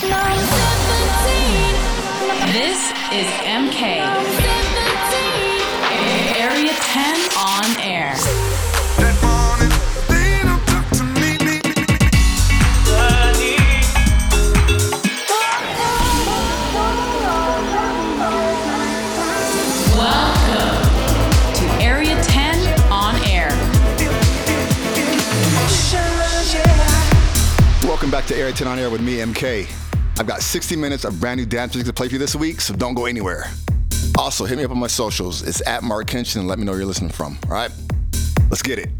This is MK. Area 10 on air. Welcome to Area 10 on air. Welcome back to Area 10 on Air with me, MK. I've got 60 minutes of brand new dance music to play for you this week, so don't go anywhere. Also, hit me up on my socials. It's at Marc Kinchen and let me know where you're listening from. All right? Let's get it.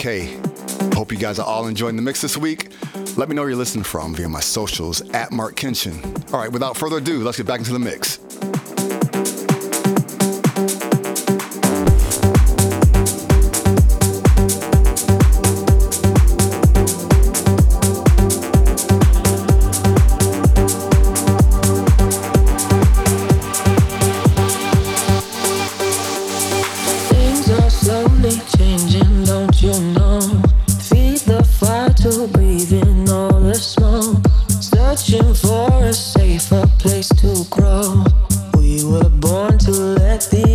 MK. Hope you guys are all enjoying the mix this week. Let me know where you're listening from via my socials at Marc Kinchen. All right, without further ado, let's get back into the mix. let the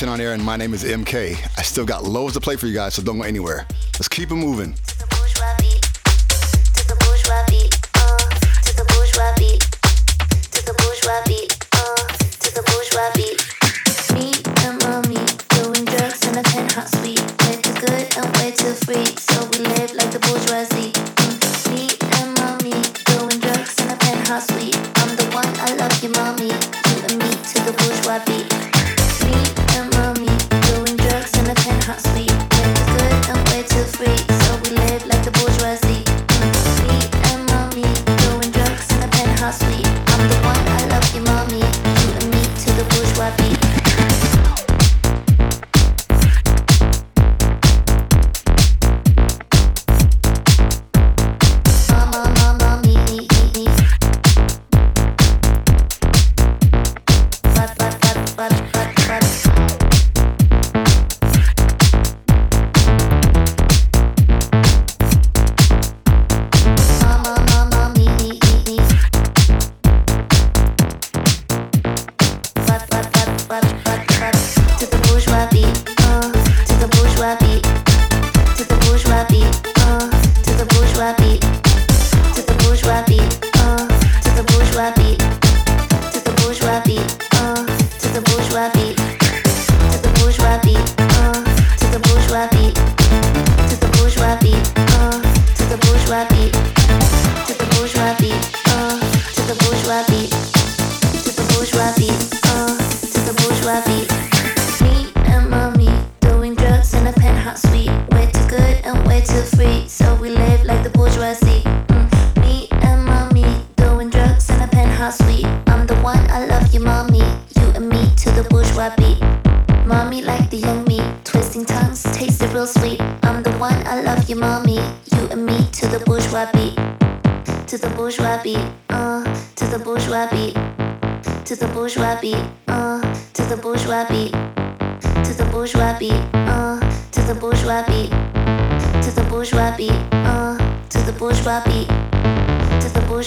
10 on air, and my name is MK. I still got loads to play for you guys, so don't go anywhere. Let's keep it moving.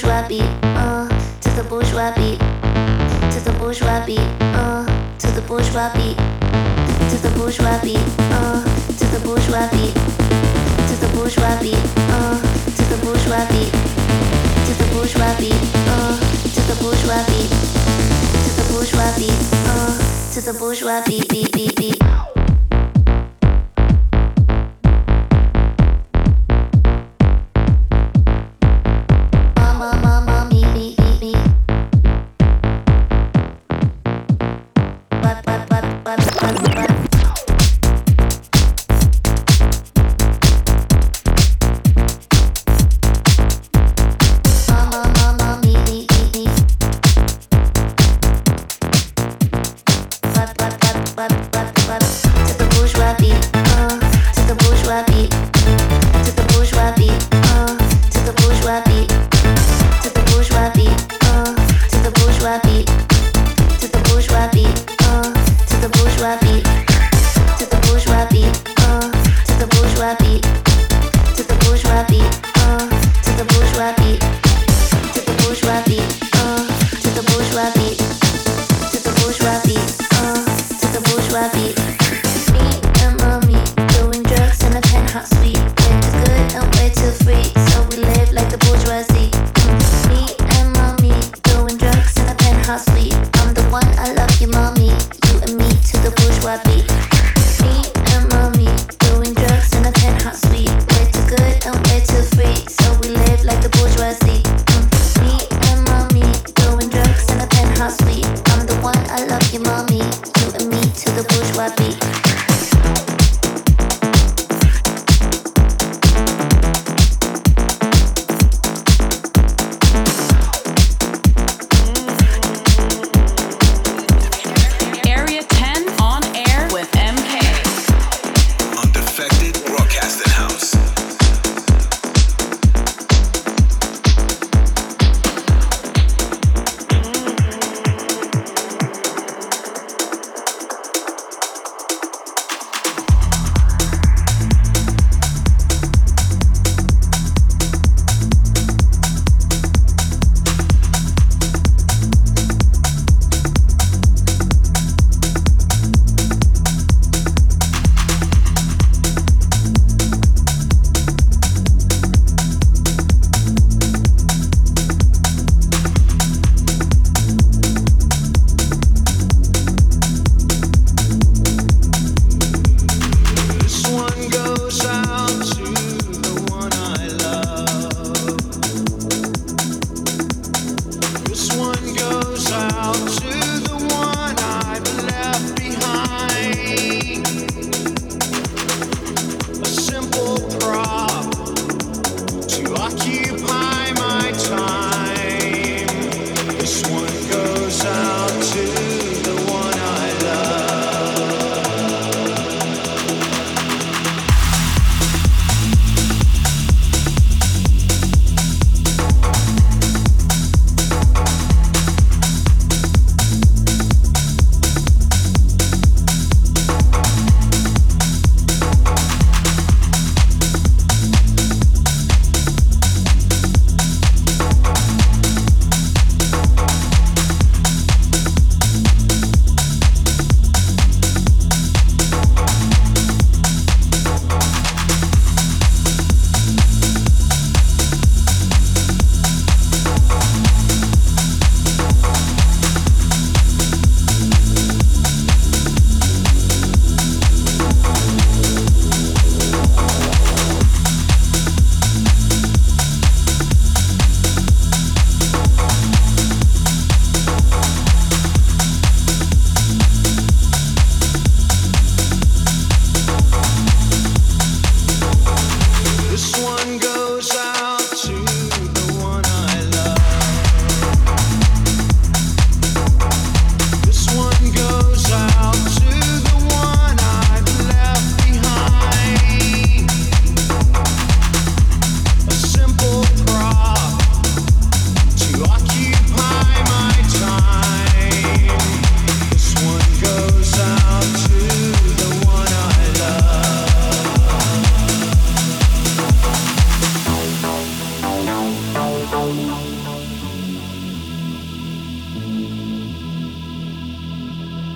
bourgeois beat, uh, to the bourgeois beat, to the bourgeois beat, uh, to the bourgeois beat, to the bourgeois beat, uh, to the bourgeois beat, to the bourgeois beat, uh, to the bourgeois beat, to the bourgeois beat, uh, to the bourgeois beat, to the bourgeois beat, uh, to the bourgeois beat, beat, beat.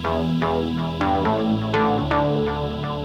Thank you.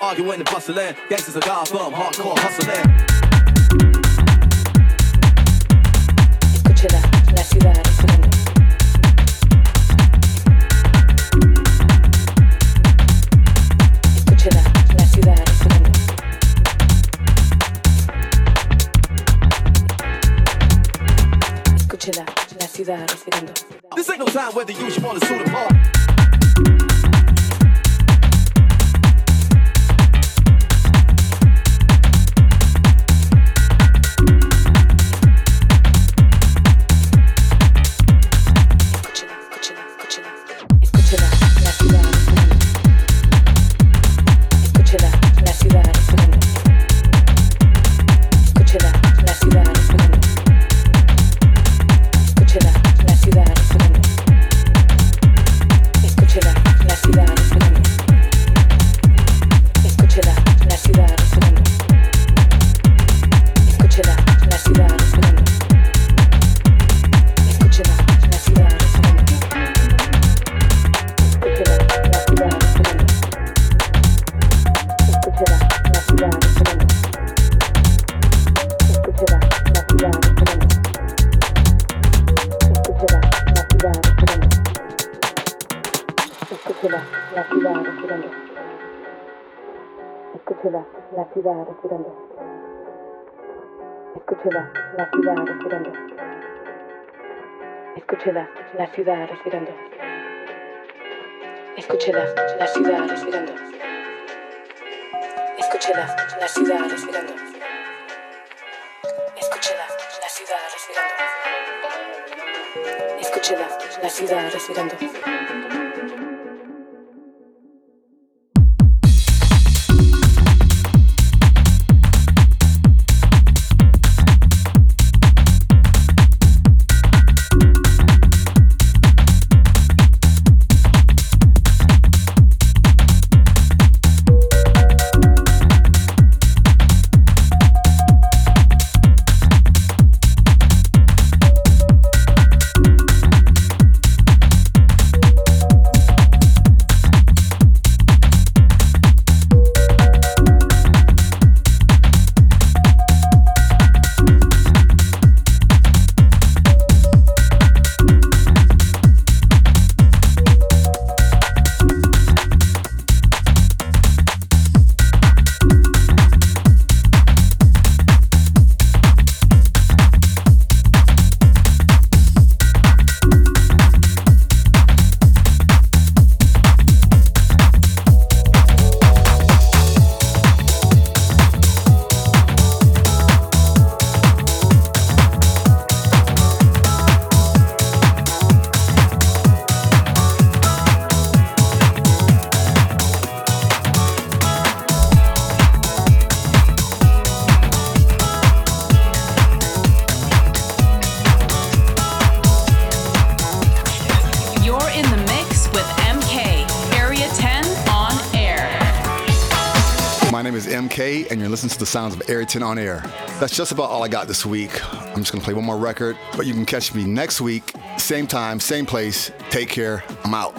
Arguing and bustling. Gangsters are God from hardcore hustling. La ciudad esperando. Escúchela, la ciudad esperando. Escúchela, la ciudad esperando. This ain't no time whether you want to suit them all. Escúchela, la ciudad respirando. Escúchela, la ciudad respirando. Escúchela, la ciudad respirando. Escúchela, la ciudad respirando. Escúchela, la ciudad respirando. And you're listening to the sounds of Area10 on Air. That's just about all I got this week. I'm just gonna play one more record, but you can catch me next week, same time, same place. Take care. I'm out.